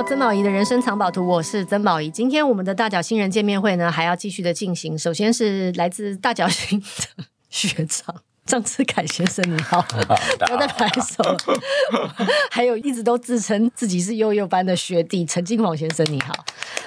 到曾宝仪的人生藏宝图，我是曾宝仪。今天我们的大脚新人见面会呢，还要继续的进行。首先是来自大脚星的学长张志凯先生，你好，不 要再拍手了。还有一直都自称自己是幼幼班的学弟陈金煌先生，你好。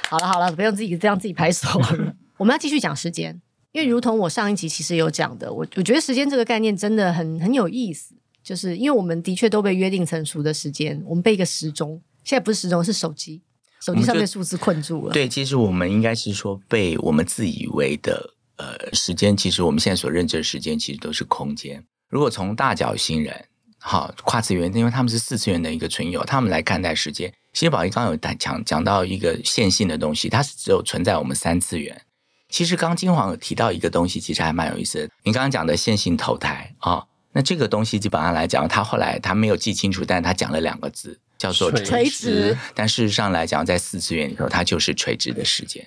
好了好了，不用自己这样自己拍手了。我们要继续讲时间，因为如同我上一集其实有讲的，我我觉得时间这个概念真的很很有意思。就是因为我们的确都被约定成熟的时间，我们被一个时钟，现在不是时钟，是手机，手机上面数字困住了。对，其实我们应该是说被我们自以为的呃时间，其实我们现在所认知的时间，其实都是空间。如果从大角星人，好跨次元，因为他们是四次元的一个存有，他们来看待时间。其实宝仪刚刚有讲讲到一个线性的东西，它是只有存在我们三次元。其实刚金黄有提到一个东西，其实还蛮有意思的。你刚刚讲的线性投胎啊。哦那这个东西基本上来讲，他后来他没有记清楚，但是他讲了两个字，叫做垂直。但事实上来讲，在四次元里头，它就是垂直的时间。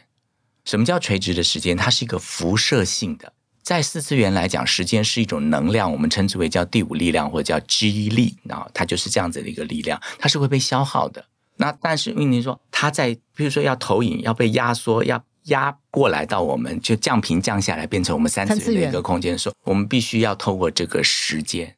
什么叫垂直的时间？它是一个辐射性的。在四次元来讲，时间是一种能量，我们称之为叫第五力量或者叫 G 力，然后它就是这样子的一个力量，它是会被消耗的。那但是因为您说它在，比如说要投影，要被压缩，要。压过来到我们就降频降下来，变成我们三次元的一个空间的时候，我们必须要透过这个时间，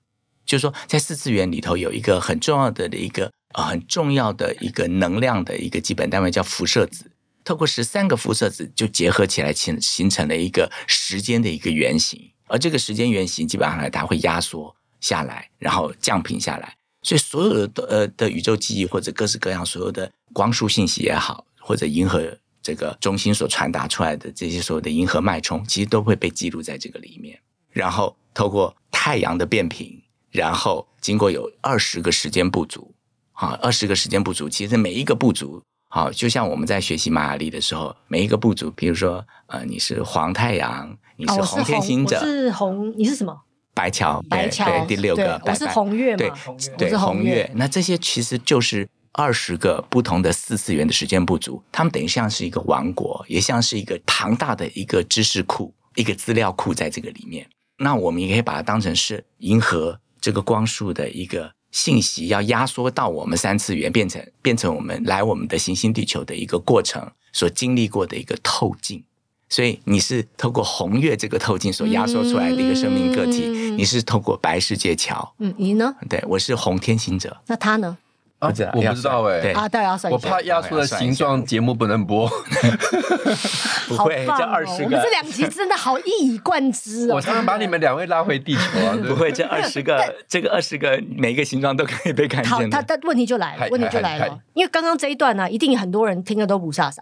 就是说在四次元里头有一个很重要的一个呃很重要的一个能量的一个基本单位叫辐射子，透过十三个辐射子就结合起来形形成了一个时间的一个圆形，而这个时间圆形基本上来它会压缩下来，然后降频下来，所以所有的呃的宇宙记忆或者各式各样所有的光速信息也好，或者银河。这个中心所传达出来的这些所有的银河脉冲，其实都会被记录在这个里面。然后透过太阳的变频，然后经过有二十个时间不足，啊，二十个时间不足，其实每一个不足，好，就像我们在学习玛雅历的时候，每一个不足，比如说，呃，你是黄太阳，你是红天行者，哦、是红，你是什么？白桥，白桥，对，第六个，我是红月嘛，对，对，红月。那这些其实就是。二十个不同的四次元的时间不足，他们等于像是一个王国，也像是一个庞大的一个知识库、一个资料库在这个里面。那我们也可以把它当成是银河这个光束的一个信息，要压缩到我们三次元，变成变成我们来我们的行星地球的一个过程所经历过的一个透镜。所以你是透过红月这个透镜所压缩出来的一个生命个体，嗯、你是透过白世界桥。嗯，你呢？对，我是红天行者。那他呢？啊，我不知道哎、欸，啊，对啊，我怕压缩的形状节目不能播，不会，这二十个，我们这两集真的好一以贯之哦。我常常把你们两位拉回地球啊，不会，这二十个，这个二十个每一个形状都可以被看见。好，他他问题就来了，问题就来了，因为刚刚这一段呢、啊，一定很多人听了都不飒飒，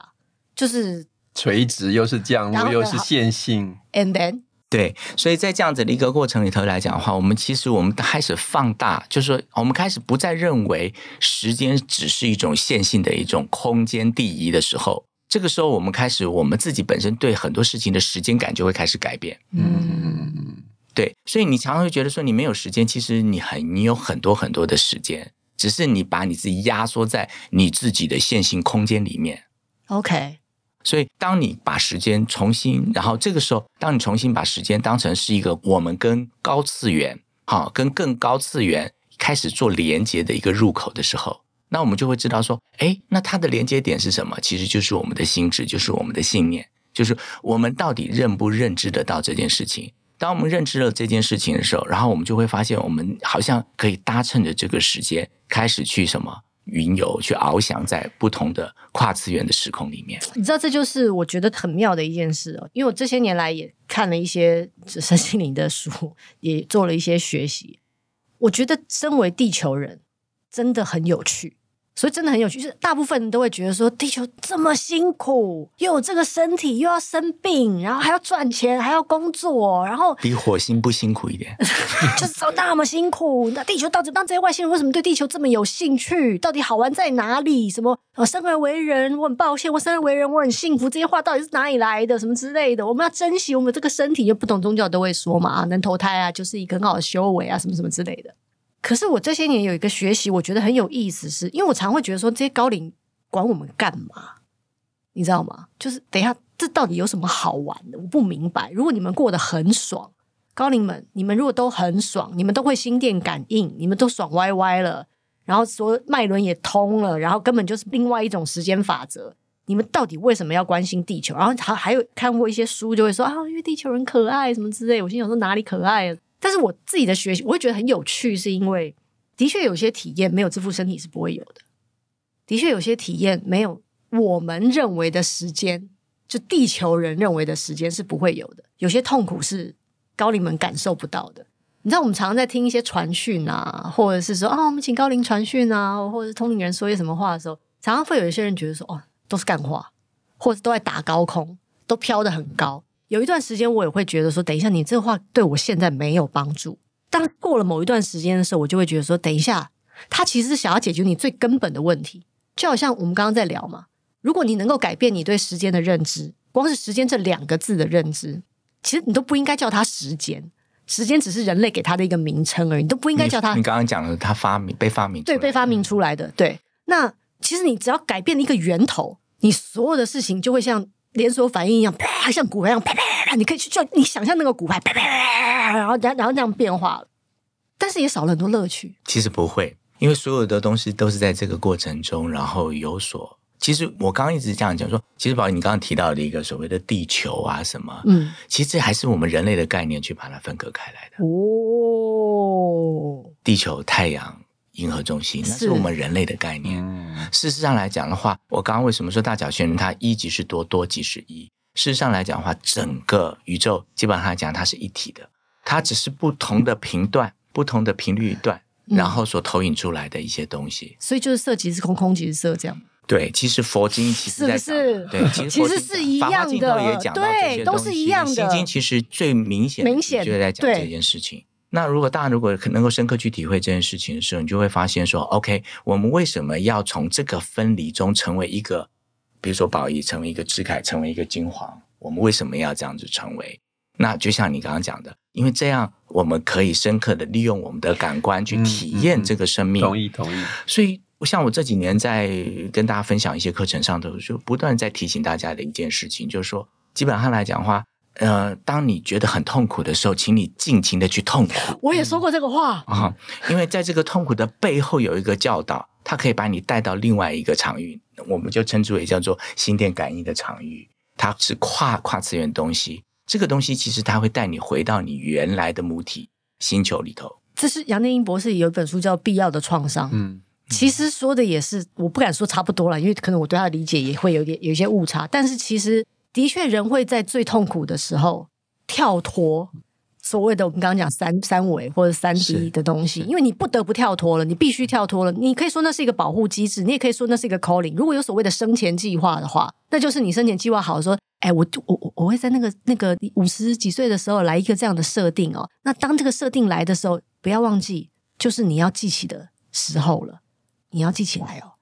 就是垂直又是降落又是线性，and then。对，所以在这样子的一个过程里头来讲的话，我们其实我们开始放大，就是说我们开始不再认为时间只是一种线性的一种空间递移的时候，这个时候我们开始我们自己本身对很多事情的时间感就会开始改变。嗯，对，所以你常常会觉得说你没有时间，其实你很你有很多很多的时间，只是你把你自己压缩在你自己的线性空间里面。OK。所以，当你把时间重新，然后这个时候，当你重新把时间当成是一个我们跟高次元，好，跟更高次元开始做连接的一个入口的时候，那我们就会知道说，哎，那它的连接点是什么？其实就是我们的心智，就是我们的信念，就是我们到底认不认知得到这件事情。当我们认知了这件事情的时候，然后我们就会发现，我们好像可以搭乘着这个时间开始去什么？云游去翱翔在不同的跨次元的时空里面，你知道这就是我觉得很妙的一件事哦。因为我这些年来也看了一些身心灵的书，也做了一些学习。我觉得身为地球人真的很有趣。所以真的很有趣，就是大部分人都会觉得说，地球这么辛苦，又有这个身体，又要生病，然后还要赚钱，还要工作，然后比火星不辛苦一点，就是说那么辛苦。那地球到底那这些外星人为什么对地球这么有兴趣？到底好玩在哪里？什么？我生而为人，我很抱歉；我生而为人，我很幸福。这些话到底是哪里来的？什么之类的？我们要珍惜我们这个身体，就不懂宗教都会说嘛，能投胎啊，就是一个很好的修为啊，什么什么之类的。可是我这些年有一个学习，我觉得很有意思是，因为我常会觉得说，这些高龄管我们干嘛？你知道吗？就是等一下，这到底有什么好玩的？我不明白。如果你们过得很爽，高龄们，你们如果都很爽，你们都会心电感应，你们都爽歪歪了，然后说脉轮也通了，然后根本就是另外一种时间法则。你们到底为什么要关心地球？然后还还有看过一些书，就会说啊，因为地球人可爱什么之类。我心想说哪里可爱？但是我自己的学习，我会觉得很有趣，是因为的确有些体验没有这副身体是不会有的。的确有些体验没有我们认为的时间，就地球人认为的时间是不会有的。有些痛苦是高龄们感受不到的。你知道，我们常常在听一些传讯啊，或者是说啊，我们请高龄传讯啊，或者是通灵人说些什么话的时候，常常会有一些人觉得说，哦。都是干话，或者都在打高空，都飘得很高。有一段时间，我也会觉得说，等一下，你这话对我现在没有帮助。当过了某一段时间的时候，我就会觉得说，等一下，他其实是想要解决你最根本的问题。就好像我们刚刚在聊嘛，如果你能够改变你对时间的认知，光是时间这两个字的认知，其实你都不应该叫它时间，时间只是人类给它的一个名称而已，你都不应该叫它。你刚刚讲的，它发明被发明，对，被发明出来的，对，那。其实你只要改变一个源头，你所有的事情就会像连锁反应一样，啪，像骨牌一样啪啪啪。你可以去叫你想象那个骨牌啪啪啪，然后然后然后这样变化，但是也少了很多乐趣。其实不会，因为所有的东西都是在这个过程中，然后有所。其实我刚刚一直这样讲说，其实宝你刚刚提到的一个所谓的地球啊什么，嗯，其实这还是我们人类的概念去把它分隔开来的。哦，地球、太阳。银河中心，那是我们人类的概念。事实上来讲的话，我刚刚为什么说大角星人它一即是多，多即是一？事实上来讲的话，整个宇宙基本上来讲它是一体的，它只是不同的频段、不同的频率段，然后所投影出来的一些东西。所以就是色即是空，空即是色，这样。对，其实佛经其实在，是不是？对，其实是一样的，对，都是一样的。心经其实最明显、明显就在讲这件事情。那如果大家如果能够深刻去体会这件事情的时候，你就会发现说，OK，我们为什么要从这个分离中成为一个，比如说宝仪成为一个智凯，成为一个金黄，我们为什么要这样子成为？那就像你刚刚讲的，因为这样我们可以深刻的利用我们的感官去体验这个生命。同意、嗯，同意。同意。所以，像我这几年在跟大家分享一些课程上头，就不断在提醒大家的一件事情，就是说，基本上来讲的话。呃，当你觉得很痛苦的时候，请你尽情的去痛苦。我也说过这个话啊、嗯，因为在这个痛苦的背后有一个教导，它可以把你带到另外一个场域，我们就称之为叫做心电感应的场域。它是跨跨次元东西，这个东西其实它会带你回到你原来的母体星球里头。这是杨念英博士有一本书叫《必要的创伤》，嗯，其实说的也是，我不敢说差不多了，因为可能我对他的理解也会有点有一些误差，但是其实。的确，人会在最痛苦的时候跳脱所谓的我们刚刚讲三三维或者三 D 的东西，因为你不得不跳脱了，你必须跳脱了。你可以说那是一个保护机制，你也可以说那是一个 calling。如果有所谓的生前计划的话，那就是你生前计划好说，哎，我我我我会在那个那个五十几岁的时候来一个这样的设定哦。那当这个设定来的时候，不要忘记，就是你要记起的时候了，你要记起来哦。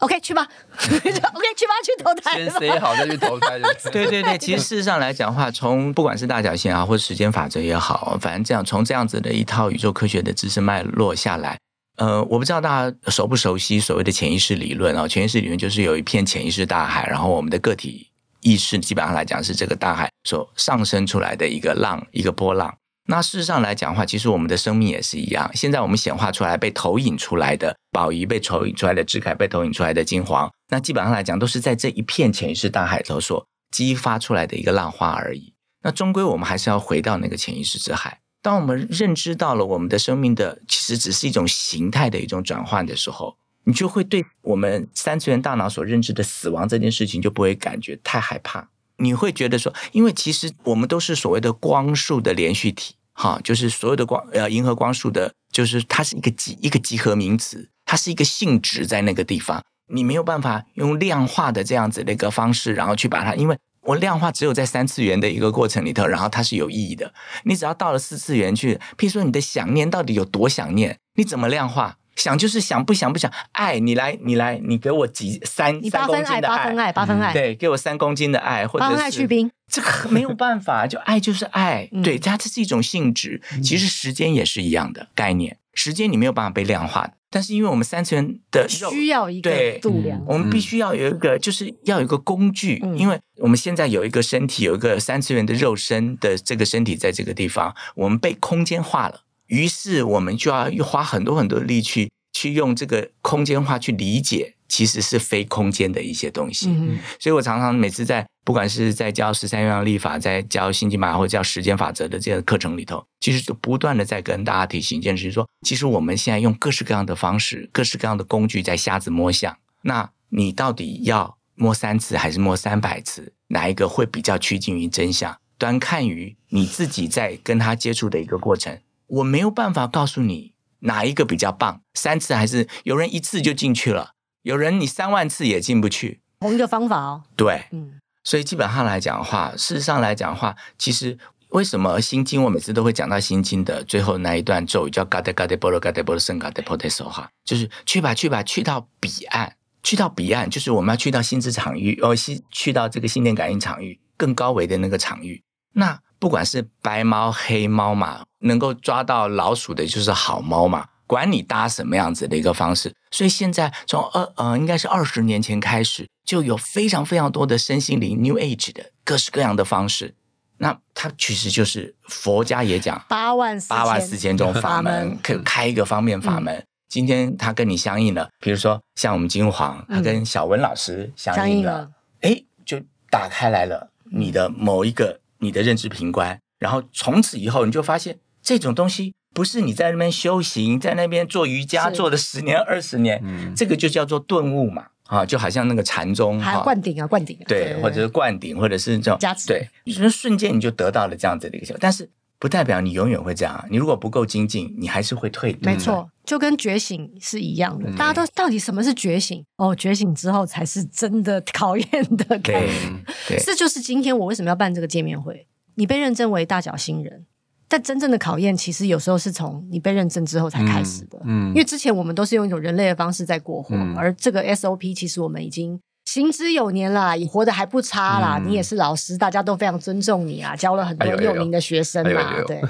OK，去吧。OK，去吧，去投胎。先 say 好再去投胎。对 对对，其实事实上来讲的话，从不管是大角星啊，或者时间法则也好，反正这样从这样子的一套宇宙科学的知识脉络下来，呃，我不知道大家熟不熟悉所谓的潜意识理论啊？潜意识理论就是有一片潜意识大海，然后我们的个体意识基本上来讲是这个大海所上升出来的一个浪，一个波浪。那事实上来讲的话，其实我们的生命也是一样。现在我们显化出来、被投影出来的宝仪、被投影出来的智凯、被投影出来的金黄，那基本上来讲，都是在这一片潜意识大海头所激发出来的一个浪花而已。那终归我们还是要回到那个潜意识之海。当我们认知到了我们的生命的其实只是一种形态的一种转换的时候，你就会对我们三次元大脑所认知的死亡这件事情就不会感觉太害怕。你会觉得说，因为其实我们都是所谓的光束的连续体。哈，就是所有的光，呃，银河光束的，就是它是一个集一个集合名词，它是一个性质在那个地方，你没有办法用量化的这样子的一个方式，然后去把它，因为我量化只有在三次元的一个过程里头，然后它是有意义的。你只要到了四次元去，譬如说你的想念到底有多想念，你怎么量化？想就是想，不想不想。爱你来，你来，你给我几三三公斤的爱，八分爱，八分爱，对，给我三公斤的爱，或者是八分爱去冰。这个没有办法，就爱就是爱，对，它这是一种性质。其实时间也是一样的概念，时间你没有办法被量化的，但是因为我们三次元的需要一个度量，我们必须要有一个，就是要有一个工具，因为我们现在有一个身体，有一个三次元的肉身的这个身体在这个地方，我们被空间化了。于是我们就要花很多很多的力气去去用这个空间化去理解，其实是非空间的一些东西。嗯、所以我常常每次在不管是在教十三愿力法，在教心经法或者教时间法则的这个课程里头，其实就不断的在跟大家提醒一件事，说其实我们现在用各式各样的方式、各式各样的工具在瞎子摸象。那你到底要摸三次还是摸三百次？哪一个会比较趋近于真相？端看于你自己在跟他接触的一个过程。我没有办法告诉你哪一个比较棒，三次还是有人一次就进去了，有人你三万次也进不去。同一个方法哦。对，嗯，所以基本上来讲的话，事实上来讲的话，其实为什么心经我每次都会讲到心经的最后那一段咒语叫 “gade gade bolo gade bolo sen gade poteso” 哈，就是去吧去吧，去到彼岸。去到彼岸，就是我们要去到心智场域，哦，去去到这个心电感应场域更高维的那个场域。那不管是白猫黑猫嘛，能够抓到老鼠的就是好猫嘛。管你搭什么样子的一个方式，所以现在从二呃，应该是二十年前开始，就有非常非常多的身心灵 New Age 的各式各样的方式。那它其实就是佛家也讲八万八万四千种法门，可开一个方面法门。嗯今天他跟你相应了，比如说像我们金黄，他跟小文老师相应了，哎、嗯，就打开来了你的某一个你的认知平观，然后从此以后你就发现这种东西不是你在那边修行，在那边做瑜伽做了十年二十年，嗯，这个就叫做顿悟嘛，啊，就好像那个禅宗还有灌顶啊，灌顶、啊，对，对，或者是灌顶，或者是这种加持，对，就是瞬间你就得到了这样子的一个效果，但是。不代表你永远会这样。你如果不够精进，你还是会退。没错，就跟觉醒是一样的。嗯、大家都到底什么是觉醒？哦，觉醒之后才是真的 考验的感觉。这就是今天我为什么要办这个见面会。你被认证为大脚新人，但真正的考验其实有时候是从你被认证之后才开始的。嗯，嗯，因为之前我们都是用一种人类的方式在过活，嗯、而这个 SOP 其实我们已经。行之有年啦，你活得还不差啦。嗯、你也是老师，大家都非常尊重你啊，教了很多有名的学生嘛。对。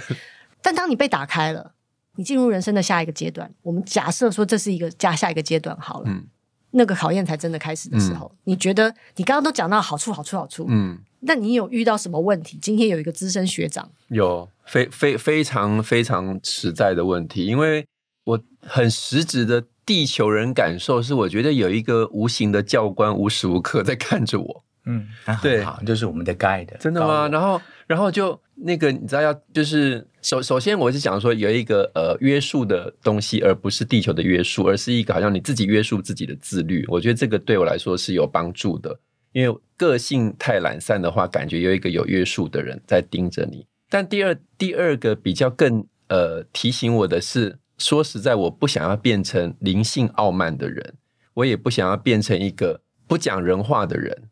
但当你被打开了，你进入人生的下一个阶段，我们假设说这是一个加下一个阶段好了，嗯、那个考验才真的开始的时候，嗯、你觉得你刚刚都讲到好处，好处，好处，嗯，那你有遇到什么问题？今天有一个资深学长，有非非非常非常实在的问题，因为我很实质的。地球人感受是，我觉得有一个无形的教官无时无刻在看着我。嗯，对，好，就是我们的 guide。真的吗？然后，然后就那个，你知道要就是首首先，我是想说有一个呃约束的东西，而不是地球的约束，而是一个好像你自己约束自己的自律。我觉得这个对我来说是有帮助的，因为个性太懒散的话，感觉有一个有约束的人在盯着你。但第二第二个比较更呃提醒我的是。说实在，我不想要变成灵性傲慢的人，我也不想要变成一个不讲人话的人。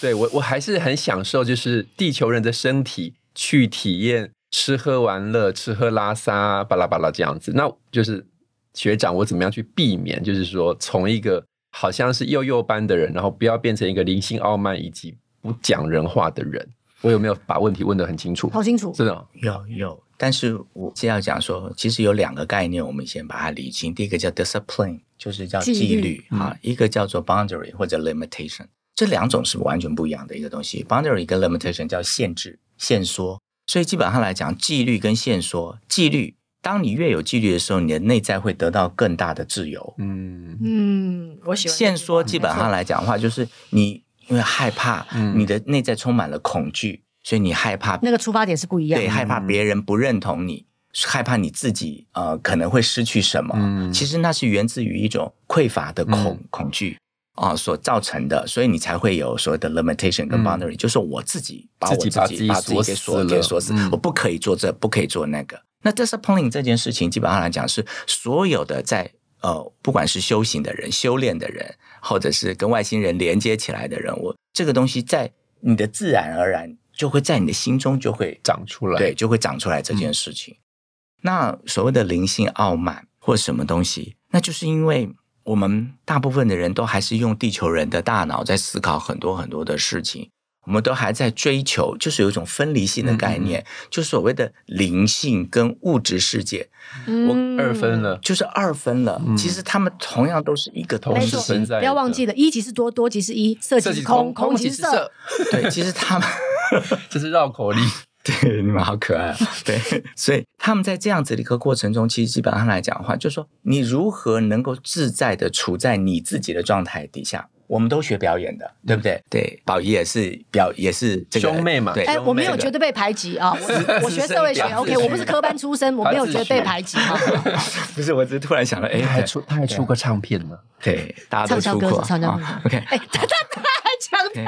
对，我，我还是很享受，就是地球人的身体去体验吃喝玩乐、吃喝拉撒巴拉巴拉这样子。那就是学长，我怎么样去避免？就是说，从一个好像是幼幼班的人，然后不要变成一个灵性傲慢以及不讲人话的人。我有没有把问题问得很清楚？好清楚，真的有有。但是我先要讲说，其实有两个概念，我们先把它理清。第一个叫 discipline，就是叫纪律啊；一个叫做 boundary 或者 limitation，这两种是完全不一样的一个东西。boundary 跟 limitation 叫限制、限缩。所以基本上来讲，纪律跟限缩，纪律，当你越有纪律的时候，你的内在会得到更大的自由。嗯嗯，我喜欢。限缩基本上来讲的话，就是你因为害怕，你的内在充满了恐惧。所以你害怕那个出发点是不一样。的，对，害怕别人不认同你，害怕你自己呃可能会失去什么。嗯，其实那是源自于一种匮乏的恐、嗯、恐惧啊、呃、所造成的，所以你才会有所谓的 limitation 跟 boundary，、嗯、就是我自己把我自己把自己把自己给锁给锁死，嗯、我不可以做这，不可以做那个。那 disappointing 这件事情，基本上来讲是所有的在呃不管是修行的人、修炼的人，或者是跟外星人连接起来的人，我这个东西在你的自然而然。就会在你的心中就会长出来，对，就会长出来这件事情。嗯、那所谓的灵性傲慢或什么东西，那就是因为我们大部分的人都还是用地球人的大脑在思考很多很多的事情，我们都还在追求，就是有一种分离性的概念，嗯、就所谓的灵性跟物质世界，嗯、我二分了，就是二分了。嗯、其实他们同样都是一个同时存在，不要忘记了，一级是多，多级是一，色即是空，空即是色。对，其实他们。这是绕口令，对，你们好可爱啊！对，所以他们在这样子的一个过程中，其实基本上来讲的话，就是说你如何能够自在的处在你自己的状态底下。我们都学表演的，对不对？对，宝仪也是表，也是这个兄妹嘛。对，哎，我没有觉得被排挤啊，我我学社会学，OK，我不是科班出身，我没有觉得被排挤啊。不是，我只是突然想到，哎，还出他还出过唱片呢，对，大家都出过，唱唱歌，OK，哎，他他他还强调，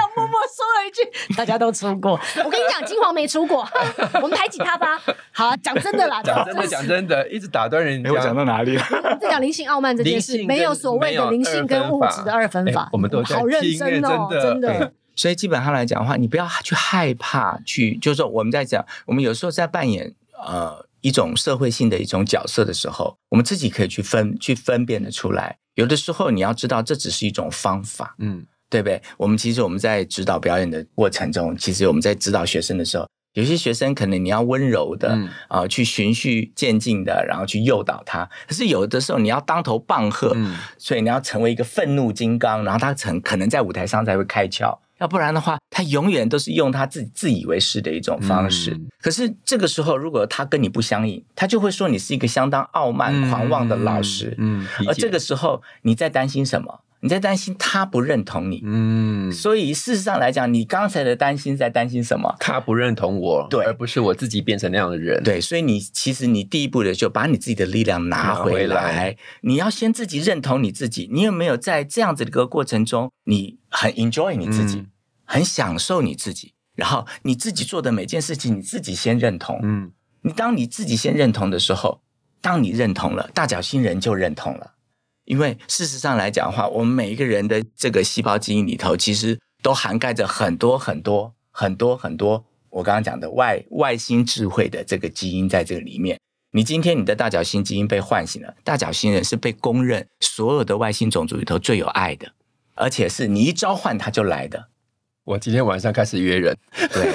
一句，大家都出过。我跟你讲，金黄没出过，我们排挤他吧。好，讲真的啦，讲真的，讲真的，一直打断人。哎，我讲到哪里在讲灵性傲慢这件事，没有所谓的灵性跟物质的二分法。我们都好认真哦，真的。所以基本上来讲的话，你不要去害怕去，就是说我们在讲，我们有时候在扮演呃一种社会性的一种角色的时候，我们自己可以去分去分辨的出来。有的时候你要知道，这只是一种方法，嗯，对不对？我们其实我们在指导表演的过程中，其实我们在指导学生的时候。有些学生可能你要温柔的啊、嗯呃，去循序渐进的，然后去诱导他。可是有的时候你要当头棒喝，嗯、所以你要成为一个愤怒金刚，然后他成可能在舞台上才会开窍。要不然的话，他永远都是用他自己自以为是的一种方式。嗯、可是这个时候，如果他跟你不相应，他就会说你是一个相当傲慢狂妄的老师。嗯，嗯，而这个时候你在担心什么？你在担心他不认同你，嗯，所以事实上来讲，你刚才的担心在担心什么？他不认同我，对，而不是我自己变成那样的人，对。所以你其实你第一步的就把你自己的力量拿回来，回来，你要先自己认同你自己。你有没有在这样子的一个过程中，你很 enjoy 你自己，嗯、很享受你自己，然后你自己做的每件事情，你自己先认同，嗯，你当你自己先认同的时候，当你认同了，大脚星人就认同了。因为事实上来讲的话，我们每一个人的这个细胞基因里头，其实都涵盖着很多很多很多很多我刚刚讲的外外星智慧的这个基因在这个里面。你今天你的大脚星基因被唤醒了，大脚星人是被公认所有的外星种族里头最有爱的，而且是你一召唤他就来的。我今天晚上开始约人，对，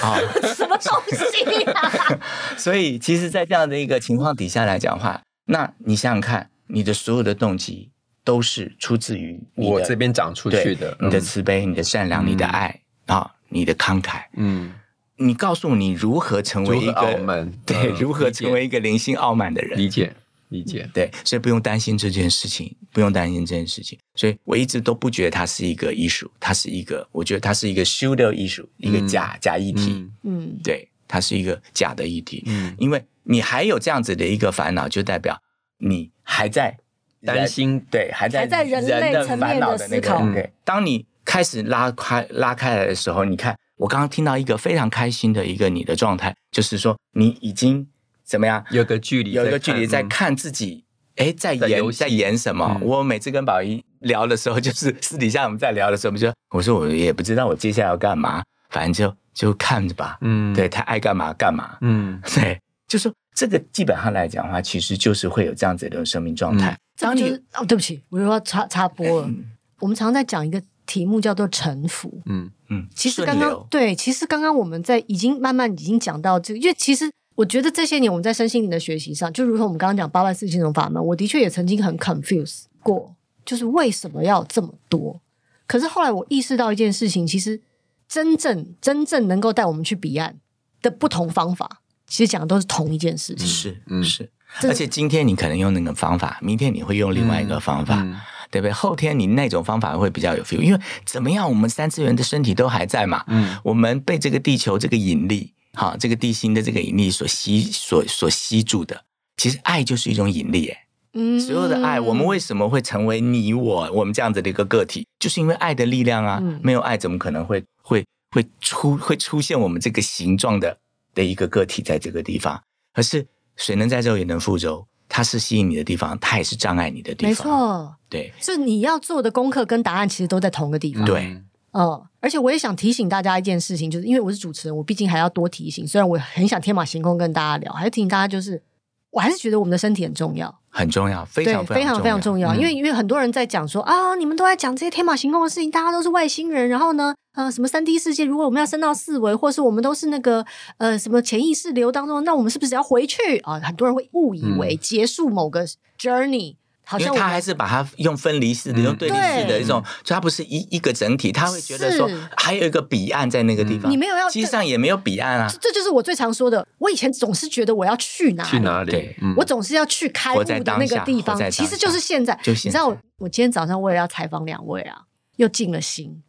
啊，什么东西啊？所以其实，在这样的一个情况底下来讲的话，那你想想看。你的所有的动机都是出自于我这边长出去的，你的慈悲、你的善良、你的爱啊，你的慷慨。嗯，你告诉我你如何成为一个傲慢？对，如何成为一个灵性傲慢的人？理解，理解。对，所以不用担心这件事情，不用担心这件事情。所以我一直都不觉得它是一个艺术，它是一个，我觉得它是一个 pseudo 艺术，一个假假议题。嗯，对，它是一个假的议题。嗯，因为你还有这样子的一个烦恼，就代表。你还在担心，对，还在还在人类层面的思考。对，当你开始拉开拉开来的时候，你看，我刚刚听到一个非常开心的一个你的状态，就是说你已经怎么样？有个距离，有一个距离在看自己，哎，在演在演什么？我每次跟宝仪聊的时候，就是 私底下我们在聊的时候，我们就我说我也不知道我接下来要干嘛，反正就就看着吧。嗯，对，他爱干嘛干嘛。嗯，对，就说。这个基本上来讲的话，其实就是会有这样子的生命状态。当你哦，对不起，我又要插插播了。我们常常在讲一个题目叫做臣服。嗯嗯，其实刚刚对，其实刚刚我们在已经慢慢已经讲到这个，因为其实我觉得这些年我们在身心灵的学习上，就如同我们刚刚讲八万四千种法门，我的确也曾经很 confuse 过，就是为什么要这么多？可是后来我意识到一件事情，其实真正真正能够带我们去彼岸的不同方法。其实讲的都是同一件事情，是，嗯，是，而且今天你可能用那个方法，明天你会用另外一个方法，对不对？后天你那种方法会比较有 feel，因为怎么样，我们三次元的身体都还在嘛，嗯，我们被这个地球这个引力，哈，这个地心的这个引力所吸，所所吸住的，其实爱就是一种引力，哎，嗯，所有的爱，我们为什么会成为你我，我们这样子的一个个体，就是因为爱的力量啊，没有爱怎么可能会会会出会出现我们这个形状的？的一个个体在这个地方，可是水能载舟也能覆舟，它是吸引你的地方，它也是障碍你的地方。没错，对，是你要做的功课跟答案其实都在同个地方。对，嗯，嗯，而且我也想提醒大家一件事情，就是因为我是主持人，我毕竟还要多提醒。虽然我很想天马行空跟大家聊，还是提醒大家，就是我还是觉得我们的身体很重要。很重要，非常非常非常重要。因为因为很多人在讲说啊，你们都在讲这些天马行空的事情，大家都是外星人。然后呢，呃，什么三 D 世界？如果我们要升到四维，或是我们都是那个呃什么潜意识流当中，那我们是不是要回去啊？很多人会误以为结束某个 journey 好像他还是把它用分离式的、嗯、用对立式的一种，就它不是一一个整体，他会觉得说还有一个彼岸在那个地方。你没有要，实际上也没有彼岸啊。这就是我最常说的。我以前总是觉得我要去哪里，去哪里？对，我总是要去开悟的那个地方。其实就是现在。就现在你知道我，我今天早上为了要采访两位啊，又静了心。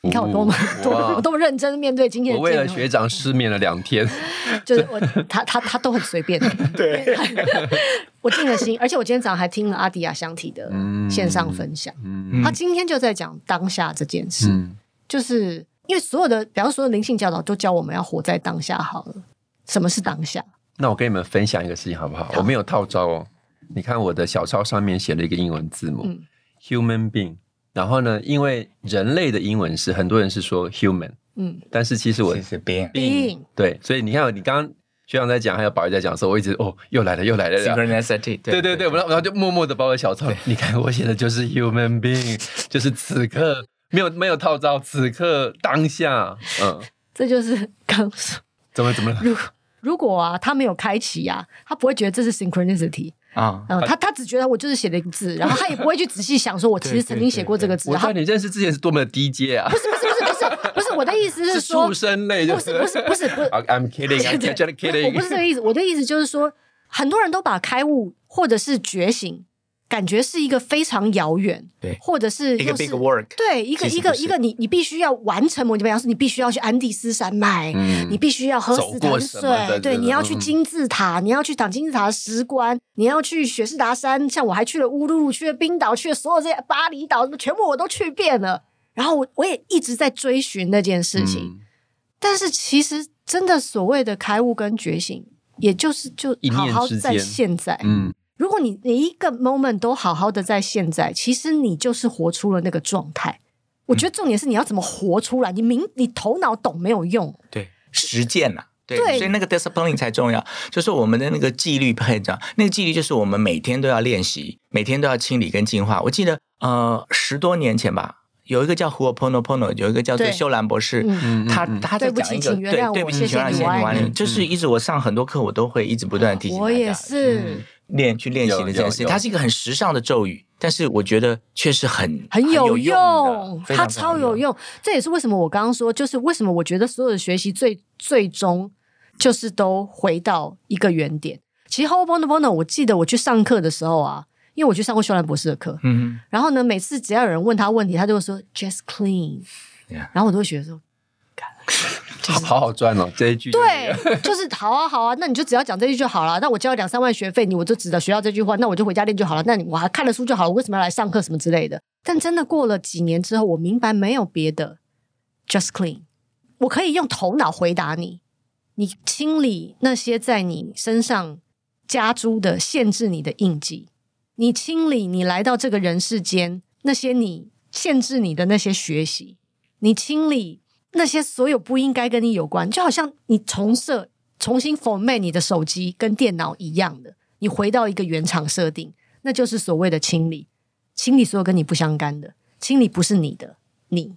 你看我多么 多么我多么认真面对今天的。我为了学长失眠了两天，就是我他他他都很随便。对，我静了心，而且我今天早上还听了阿迪亚香体的线上分享。他今天就在讲当下这件事，就是因为所有的，比方说所有灵性教导都教我们要活在当下。好了，什么是当下？那我跟你们分享一个事情好不好？我没有套招哦。你看我的小抄上面写了一个英文字母，human being。然后呢，因为人类的英文是很多人是说 human，嗯，但是其实我是 being，对，所以你看，你刚刚学长在讲，还有宝仪在讲的时候，我一直哦，又来了，又来了，synchronicity，对对对，我然后就默默的把我小抄，你看我写的就是 human being，就是此刻没有没有套招，此刻当下，嗯，这就是刚说。怎么怎么，如如果啊，他没有开启啊，他不会觉得这是 synchronicity。啊，嗯，他他只觉得我就是写了一个字，然后他也不会去仔细想，说我其实曾经写过这个字。我在你认识之前是多么的低阶啊！不是不是不是不是不是，我的意思是说，畜生类，不是不是不是不是，I'm kidding，I'm just kidding，我不是这个意思，我的意思就是说，很多人都把开悟或者是觉醒。感觉是一个非常遥远，对，或者是一个 big work，对，一个一个一个你你必须要完成某，比方说你必须要去安第斯山脉，嗯，你必须要喝死藤水，对，你要去金字塔，你要去挡金字塔的石棺，你要去雪士达山，像我还去了乌鲁鲁，去了冰岛，去了所有这些巴厘岛，全部我都去遍了。然后我我也一直在追寻那件事情，嗯，但是其实真的所谓的开悟跟觉醒，也就是就好好在现在，嗯。如果你每一个 moment 都好好的在现在，其实你就是活出了那个状态。我觉得重点是你要怎么活出来。你明你头脑懂没有用，对，实践呐、啊，对，对，所以那个 discipline 才重要。就是我们的那个纪律配置，那个纪律就是我们每天都要练习，每天都要清理跟净化。我记得呃十多年前吧，有一个叫 Ho'oponopono，有一个叫做修兰博士，嗯、他他在讲一个对对不起，请原谅，谢谢你完了，就是一直我上很多课，我都会一直不断的提醒大家。我也是。嗯练去练习的这件事情，它是一个很时尚的咒语，但是我觉得却是很很有用，它它超有用。这也是为什么我刚刚说，就是为什么我觉得所有的学习最最终就是都回到一个原点。其实 Ho'oponopono，我记得我去上课的时候啊，因为我去上过修兰博士的课，嗯，然后呢，每次只要有人问他问题，他就会说 Just clean. 然后我都会觉得说。就是、好好赚哦，这一句对，就是好啊好啊，那你就只要讲这句就好了。那我交两三万学费，你我就只得学到这句话，那我就回家练就好了。那你我还看了书就好了，我为什么要来上课什么之类的？但真的过了几年之后，我明白没有别的，just clean。我可以用头脑回答你，你清理那些在你身上加诸的限制你的印记，你清理你来到这个人世间那些你限制你的那些学习，你清理。那些所有不应该跟你有关，就好像你重设、重新 format 你的手机跟电脑一样的，你回到一个原厂设定，那就是所谓的清理，清理所有跟你不相干的，清理不是你的，你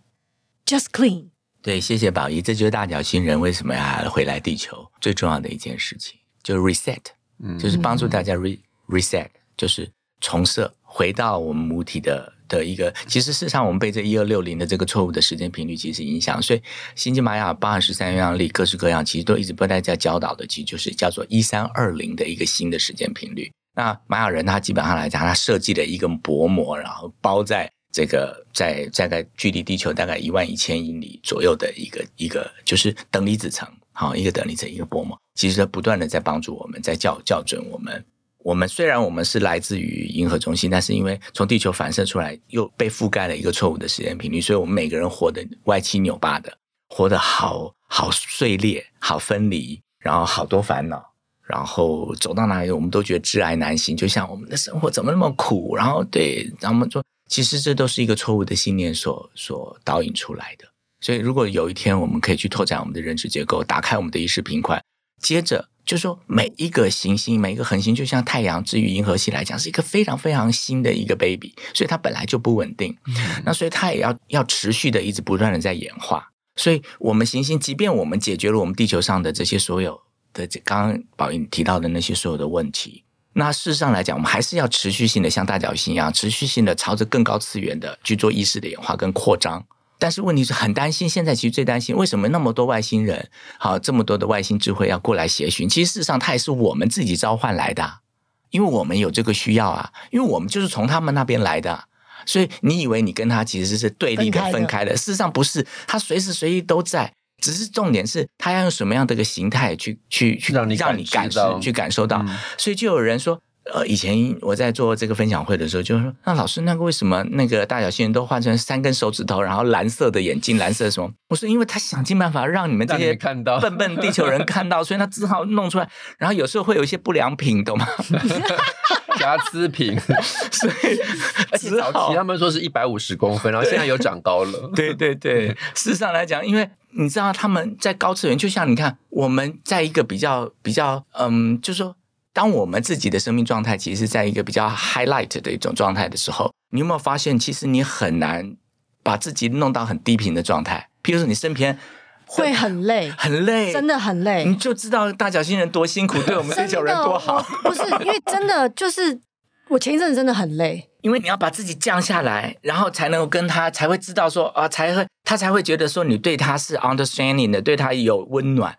just clean。对，谢谢宝仪，这就是大脚星人为什么要回来地球最重要的一件事情，就是 reset，嗯，就是帮助大家 re reset，就是重设，回到我们母体的。的一个，其实事实上，我们被这一二六零的这个错误的时间频率其实影响，所以星际玛雅包含十三月亮历，各式各样，其实都一直不断在教导的，其实就是叫做一三二零的一个新的时间频率。那玛雅人他基本上来讲，他设计了一个薄膜，然后包在这个在大概距离地球大概一万一千英里左右的一个一个就是等离子层，好，一个等离子一个薄膜，其实它不断的在帮助我们，在校校准我们。我们虽然我们是来自于银河中心，但是因为从地球反射出来又被覆盖了一个错误的时间频率，所以我们每个人活得歪七扭八的，活得好好碎裂、好分离，然后好多烦恼，然后走到哪里我们都觉得窒碍难行，就像我们的生活怎么那么苦？然后对，然后我们说，其实这都是一个错误的信念所所导引出来的。所以如果有一天我们可以去拓展我们的认知结构，打开我们的意识频宽，接着。就是说，每一个行星，每一个恒星，就像太阳，至于银河系来讲，是一个非常非常新的一个 baby，所以它本来就不稳定。嗯、那所以它也要要持续的一直不断的在演化。所以，我们行星，即便我们解决了我们地球上的这些所有的，刚刚宝仪提到的那些所有的问题，那事实上来讲，我们还是要持续性的像大角星一样，持续性的朝着更高次元的去做意识的演化跟扩张。但是问题是很担心，现在其实最担心为什么那么多外星人，好，这么多的外星智慧要过来协寻？其实事实上，它也是我们自己召唤来的，因为我们有这个需要啊，因为我们就是从他们那边来的。所以你以为你跟他其实是对立的、分开的，分开的，事实上不是，他随时随地都在。只是重点是他要用什么样的一个形态去去去让你让你感受去感受到。嗯、所以就有人说。呃，以前我在做这个分享会的时候，就是说，那老师，那个为什么那个大小星人都换成三根手指头，然后蓝色的眼睛，蓝色什么？我说，因为他想尽办法让你们这些笨笨地球人 看到，所以他只好弄出来。然后有时候会有一些不良品，懂吗？瑕疵品。所以而且早期他们说是一百五十公分，然后现在有长高了。对对对，事实上来讲，因为你知道他们在高次元，就像你看我们在一个比较比较，嗯，就是说。当我们自己的生命状态其实是在一个比较 highlight 的一种状态的时候，你有没有发现，其实你很难把自己弄到很低频的状态？譬如说，你身边会很累，很累，真的很累，你就知道大角星人多辛苦，对我们地球人多好。不是，因为真的就是我前一阵子真的很累，因为你要把自己降下来，然后才能够跟他才会知道说啊，才会他才会觉得说你对他是 understanding 的，对他有温暖。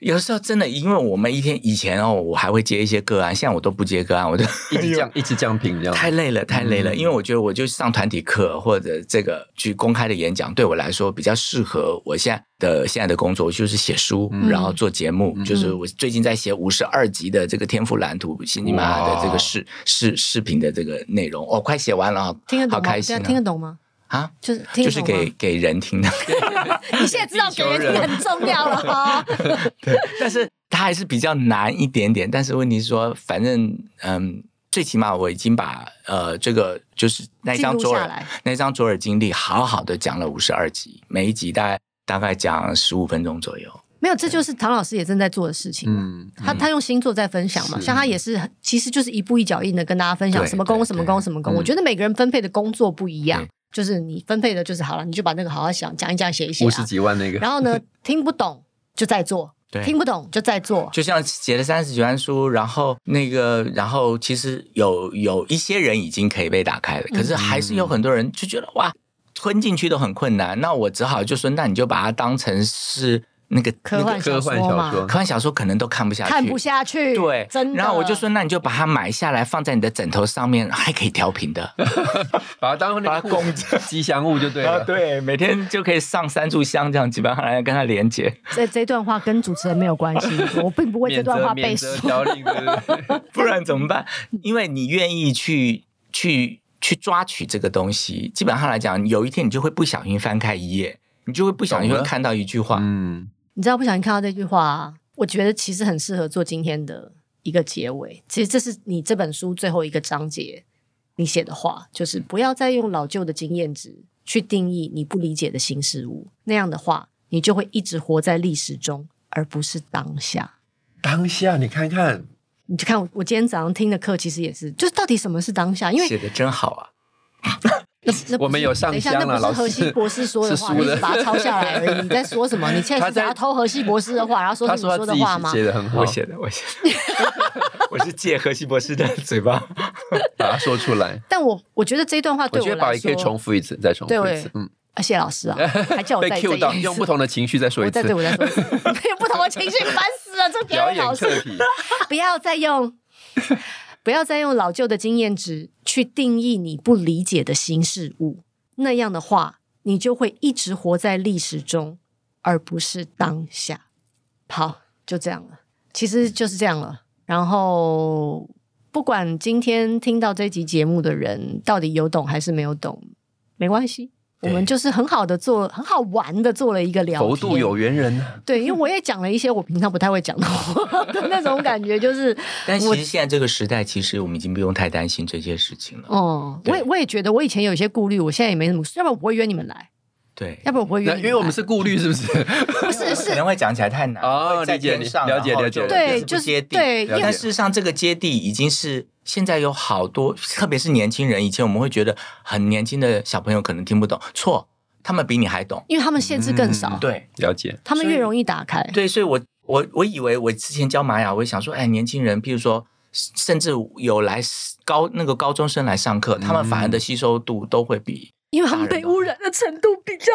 有时候真的，因为我们一天以前哦，我还会接一些个案，现在我都不接个案，我就一直降，一直降频，这样太累了，太累了。因为我觉得，我就上团体课或者这个去公开的演讲，对我来说比较适合。我现在的现在的工作就是写书，然后做节目，就是我最近在写五十二集的这个天赋蓝图，喜马拉雅的这个视视视频的这个内容，哦，快写完了，听得懂吗？好开心，听得懂吗？啊，就是就是给给人听的。你现在知道给人听很重要了哈。对，但是它还是比较难一点点。但是问题是说，反正嗯，最起码我已经把呃这个就是那张左耳那张左耳经历好好的讲了五十二集，每一集大概大概讲十五分钟左右。没有，这就是唐老师也正在做的事情。嗯，他他用星座在分享嘛，像他也是，其实就是一步一脚印的跟大家分享什么工什么工什么工。我觉得每个人分配的工作不一样。就是你分配的，就是好了，你就把那个好好想讲一讲，写一写，五十几万那个。然后呢，听不懂就再做，对，听不懂就再做。就像写了三十几万书，然后那个，然后其实有有一些人已经可以被打开了，可是还是有很多人就觉得哇，吞进去都很困难。那我只好就说，那你就把它当成是。那个科幻小说，科幻小说可能都看不下去，看不下去。对，真的。然后我就说，那你就把它买下来，放在你的枕头上面，还可以调频的，把它当把它供吉祥物就对了。对，每天就可以上三炷香，这样基本上来跟它连接。这这段话跟主持人没有关系，我并不为这段话背书。不然怎么办？因为你愿意去去去抓取这个东西，基本上来讲，有一天你就会不小心翻开一页，你就会不小心会看到一句话，嗯。你知道不小心看到这句话，我觉得其实很适合做今天的一个结尾。其实这是你这本书最后一个章节你写的话，就是不要再用老旧的经验值去定义你不理解的新事物。那样的话，你就会一直活在历史中，而不是当下。当下，你看看，你就看我，我今天早上听的课，其实也是，就是到底什么是当下？因为写的真好啊。我们有上香了，那不是荷西博士说的话，你把它抄下来而已。你在说什么？你现在是想要偷荷西博士的话，然后说是你说的话吗？写的很好，我写的，我写的，我是借荷西博士的嘴巴把它说出来。但我我觉得这段话对我来说，我觉得可以重复一次，再重复一次。嗯，谢谢老师啊，还叫我再 Q 到，用不同的情绪再说一次。再对，我再说一次，有不同的情绪，烦死了！这表演老师，不要再用。不要再用老旧的经验值去定义你不理解的新事物，那样的话，你就会一直活在历史中，而不是当下。好，就这样了，其实就是这样了。然后，不管今天听到这集节目的人到底有懂还是没有懂，没关系。我们就是很好的做，很好玩的做了一个聊天。佛度有缘人。对，因为我也讲了一些我平常不太会讲的话的那种感觉，就是。但其实现在这个时代，其实我们已经不用太担心这些事情了。哦，我也我也觉得，我以前有一些顾虑，我现在也没什么，要不然我不会约你们来。对，要不然我不会约你。因为我们是顾虑，是不是？不是，是可能会讲起来太难哦，理解，了解，了解。对，就是接地。对，但事实上，这个接地已经是。现在有好多，特别是年轻人。以前我们会觉得很年轻的小朋友可能听不懂，错，他们比你还懂，因为他们限制更少。嗯、对，了解。他们越容易打开。对，所以我我我以为我之前教玛雅，我也想说，哎，年轻人，譬如说甚至有来高那个高中生来上课，他们反而的吸收度都会比，因为他们被污染的程度比较。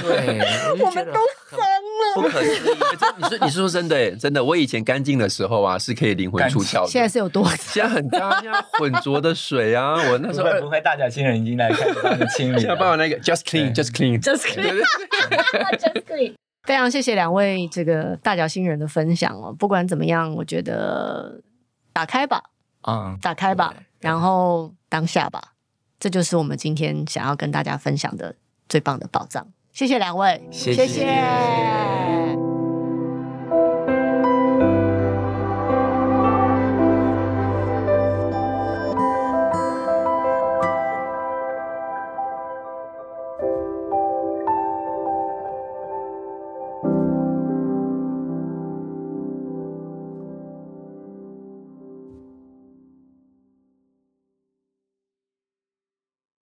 对，我，我们都脏了，不可思议。你说，你是说真的？哎，真的，我以前干净的时候啊，是可以灵魂出窍的。现在是有多脏？现在很脏呀，浑浊的水啊！我那时候不会，大甲新人已经来开始帮你清理。现在帮我那个 just clean，just clean，just clean，just clean。非常谢谢两位这个大脚新人的分享哦。不管怎么样，我觉得打开吧，嗯，打开吧，然后当下吧，这就是我们今天想要跟大家分享的最棒的宝藏。谢谢两位，谢谢。谢谢。